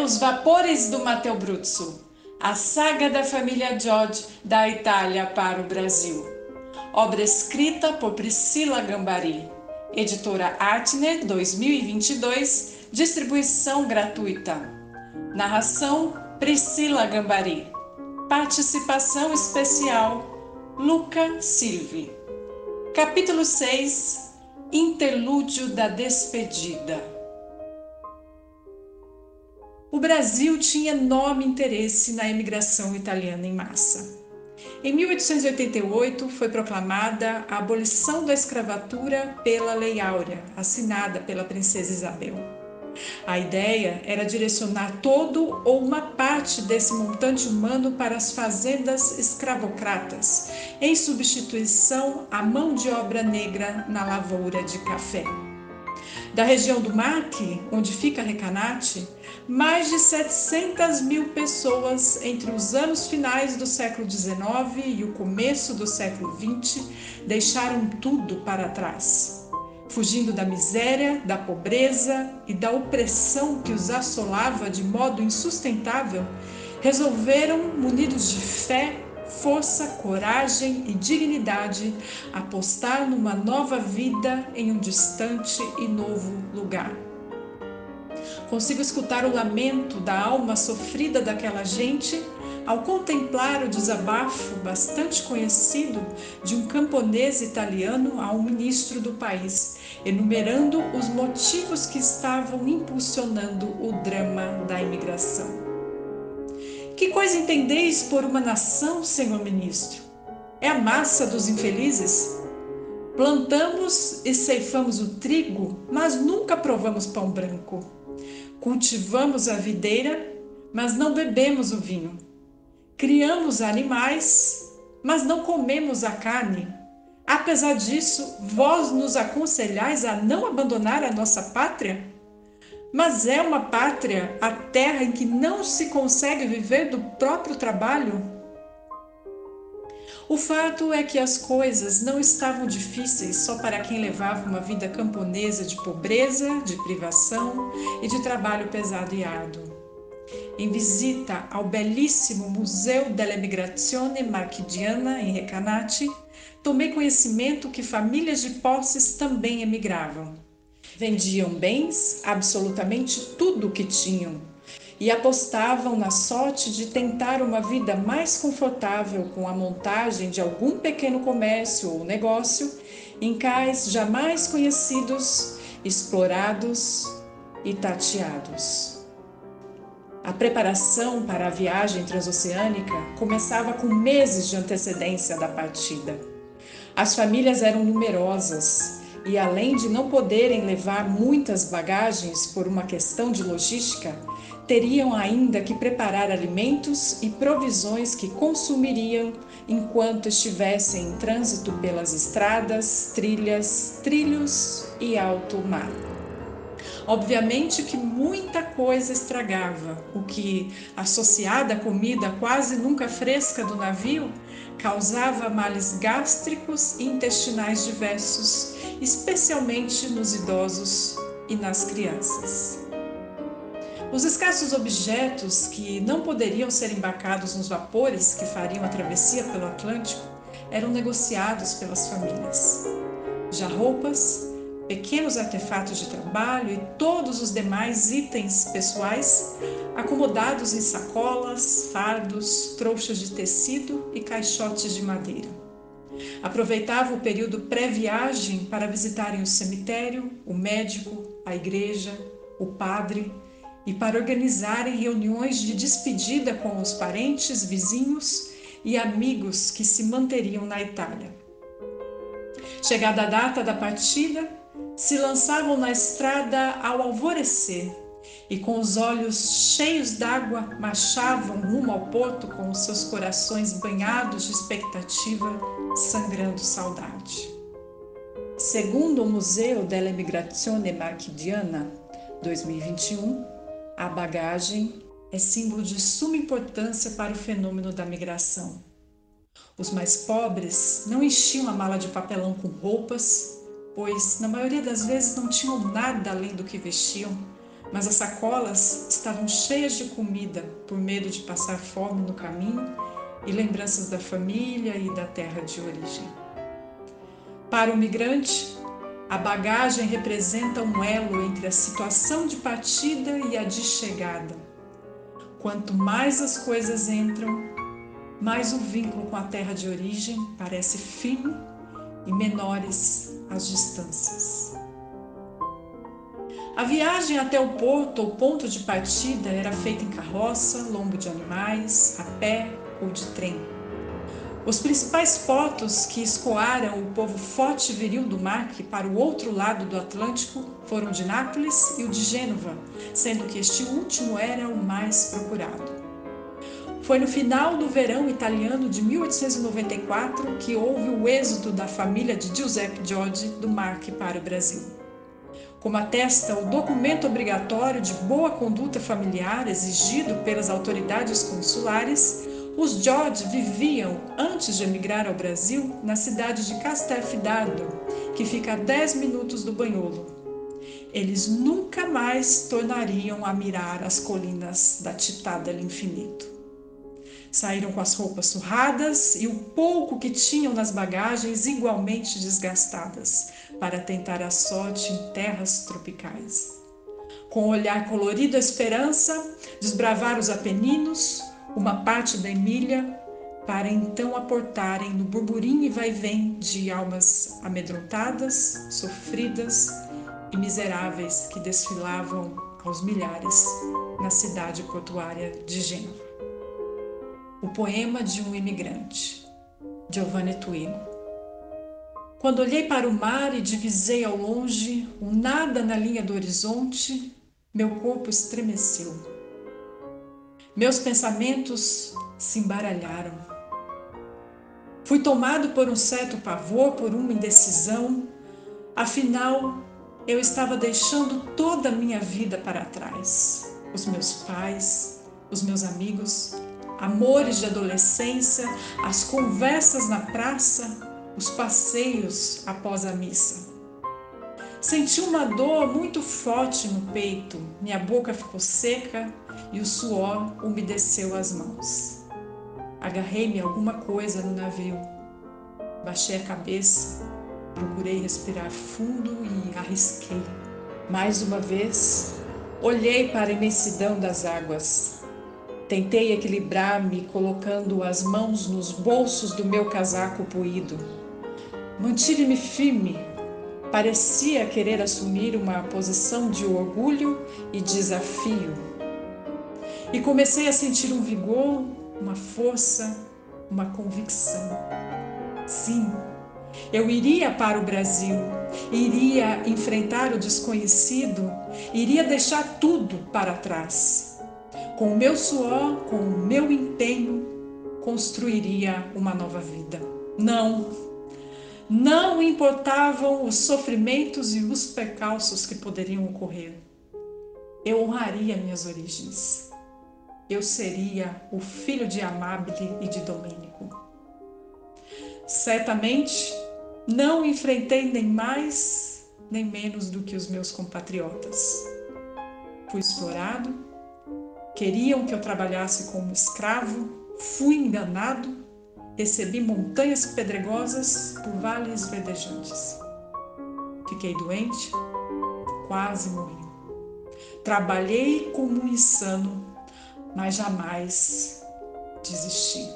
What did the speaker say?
Pelos vapores do Matteo Bruzzo, a saga da família George da Itália para o Brasil. Obra escrita por Priscila Gambari, editora Artner 2022, distribuição gratuita. Narração Priscila Gambari. Participação especial Luca Silvi. Capítulo 6 Interlúdio da Despedida. O Brasil tinha enorme interesse na imigração italiana em massa. Em 1888 foi proclamada a abolição da escravatura pela Lei Áurea, assinada pela princesa Isabel. A ideia era direcionar todo ou uma parte desse montante humano para as fazendas escravocratas, em substituição à mão de obra negra na lavoura de café. Da região do Marque, onde fica Recanate, mais de 700 mil pessoas entre os anos finais do século XIX e o começo do século XX deixaram tudo para trás fugindo da miséria, da pobreza e da opressão que os assolava de modo insustentável, resolveram, munidos de fé, força, coragem e dignidade, apostar numa nova vida em um distante e novo lugar. Consigo escutar o lamento da alma sofrida daquela gente ao contemplar o desabafo bastante conhecido de um camponês italiano a um ministro do país, enumerando os motivos que estavam impulsionando o drama da imigração. Que coisa entendeis por uma nação, senhor ministro? É a massa dos infelizes? Plantamos e ceifamos o trigo, mas nunca provamos pão branco. Cultivamos a videira, mas não bebemos o vinho. Criamos animais, mas não comemos a carne. Apesar disso, vós nos aconselhais a não abandonar a nossa pátria? Mas é uma pátria a terra em que não se consegue viver do próprio trabalho? O fato é que as coisas não estavam difíceis só para quem levava uma vida camponesa de pobreza, de privação e de trabalho pesado e árduo em visita ao belíssimo Museu della Migrazione Marchidiana em Recanati, tomei conhecimento que famílias de posses também emigravam. Vendiam bens, absolutamente tudo o que tinham, e apostavam na sorte de tentar uma vida mais confortável com a montagem de algum pequeno comércio ou negócio em cais jamais conhecidos, explorados e tateados. A preparação para a viagem transoceânica começava com meses de antecedência da partida. As famílias eram numerosas e, além de não poderem levar muitas bagagens por uma questão de logística, teriam ainda que preparar alimentos e provisões que consumiriam enquanto estivessem em trânsito pelas estradas, trilhas, trilhos e alto mar. Obviamente que muita coisa estragava, o que, associada à comida quase nunca fresca do navio, causava males gástricos e intestinais diversos, especialmente nos idosos e nas crianças. Os escassos objetos que não poderiam ser embarcados nos vapores que fariam a travessia pelo Atlântico eram negociados pelas famílias. Já roupas, pequenos artefatos de trabalho e todos os demais itens pessoais acomodados em sacolas, fardos, trouxas de tecido e caixotes de madeira. Aproveitava o período pré-viagem para visitarem o cemitério, o médico, a igreja, o padre e para organizarem reuniões de despedida com os parentes, vizinhos e amigos que se manteriam na Itália. Chegada a data da partida, se lançavam na estrada ao alvorecer e, com os olhos cheios d'água, marchavam rumo ao porto com os seus corações banhados de expectativa, sangrando saudade. Segundo o Museu della Emigrazione Marchidiana 2021, a bagagem é símbolo de suma importância para o fenômeno da migração. Os mais pobres não enchiam a mala de papelão com roupas, pois na maioria das vezes não tinham nada além do que vestiam, mas as sacolas estavam cheias de comida por medo de passar fome no caminho e lembranças da família e da terra de origem. Para o migrante, a bagagem representa um elo entre a situação de partida e a de chegada. Quanto mais as coisas entram, mais o vínculo com a terra de origem parece fino e menores as distâncias. A viagem até o porto ou ponto de partida era feita em carroça, lombo de animais, a pé ou de trem. Os principais portos que escoaram o povo forte e viril do mar para o outro lado do Atlântico foram de Nápoles e o de Gênova, sendo que este último era o mais procurado. Foi no final do verão italiano de 1894 que houve o êxodo da família de Giuseppe Giorgi do Marque para o Brasil. Como atesta o documento obrigatório de boa conduta familiar exigido pelas autoridades consulares, os George viviam, antes de emigrar ao Brasil, na cidade de Castelfidardo, que fica a 10 minutos do Banholo. Eles nunca mais tornariam a mirar as colinas da Città dell'Infinito. Saíram com as roupas surradas e o pouco que tinham nas bagagens igualmente desgastadas, para tentar a sorte em terras tropicais. Com o olhar colorido a esperança, desbravar os Apeninos, uma parte da Emília, para então aportarem no burburinho e vai-vem de almas amedrontadas, sofridas e miseráveis que desfilavam aos milhares na cidade portuária de Gênova. O poema de um imigrante, Giovanni Twino. Quando olhei para o mar e divisei ao longe um nada na linha do horizonte, meu corpo estremeceu. Meus pensamentos se embaralharam. Fui tomado por um certo pavor, por uma indecisão. Afinal, eu estava deixando toda a minha vida para trás. Os meus pais, os meus amigos, amores de adolescência, as conversas na praça, os passeios após a missa. Senti uma dor muito forte no peito, minha boca ficou seca e o suor umedeceu as mãos. Agarrei-me alguma coisa no navio. Baixei a cabeça, procurei respirar fundo e arrisquei. Mais uma vez, olhei para a imensidão das águas. Tentei equilibrar-me colocando as mãos nos bolsos do meu casaco poído. Mantive-me firme. Parecia querer assumir uma posição de orgulho e desafio. E comecei a sentir um vigor, uma força, uma convicção. Sim, eu iria para o Brasil, iria enfrentar o desconhecido, iria deixar tudo para trás com o meu suor, com o meu empenho, construiria uma nova vida. Não, não importavam os sofrimentos e os percalços que poderiam ocorrer. Eu honraria minhas origens. Eu seria o filho de Amabile e de Domênico. Certamente não enfrentei nem mais nem menos do que os meus compatriotas. Fui explorado, Queriam que eu trabalhasse como escravo, fui enganado, recebi montanhas pedregosas por vales verdejantes. Fiquei doente, quase morri. Trabalhei como um insano, mas jamais desisti.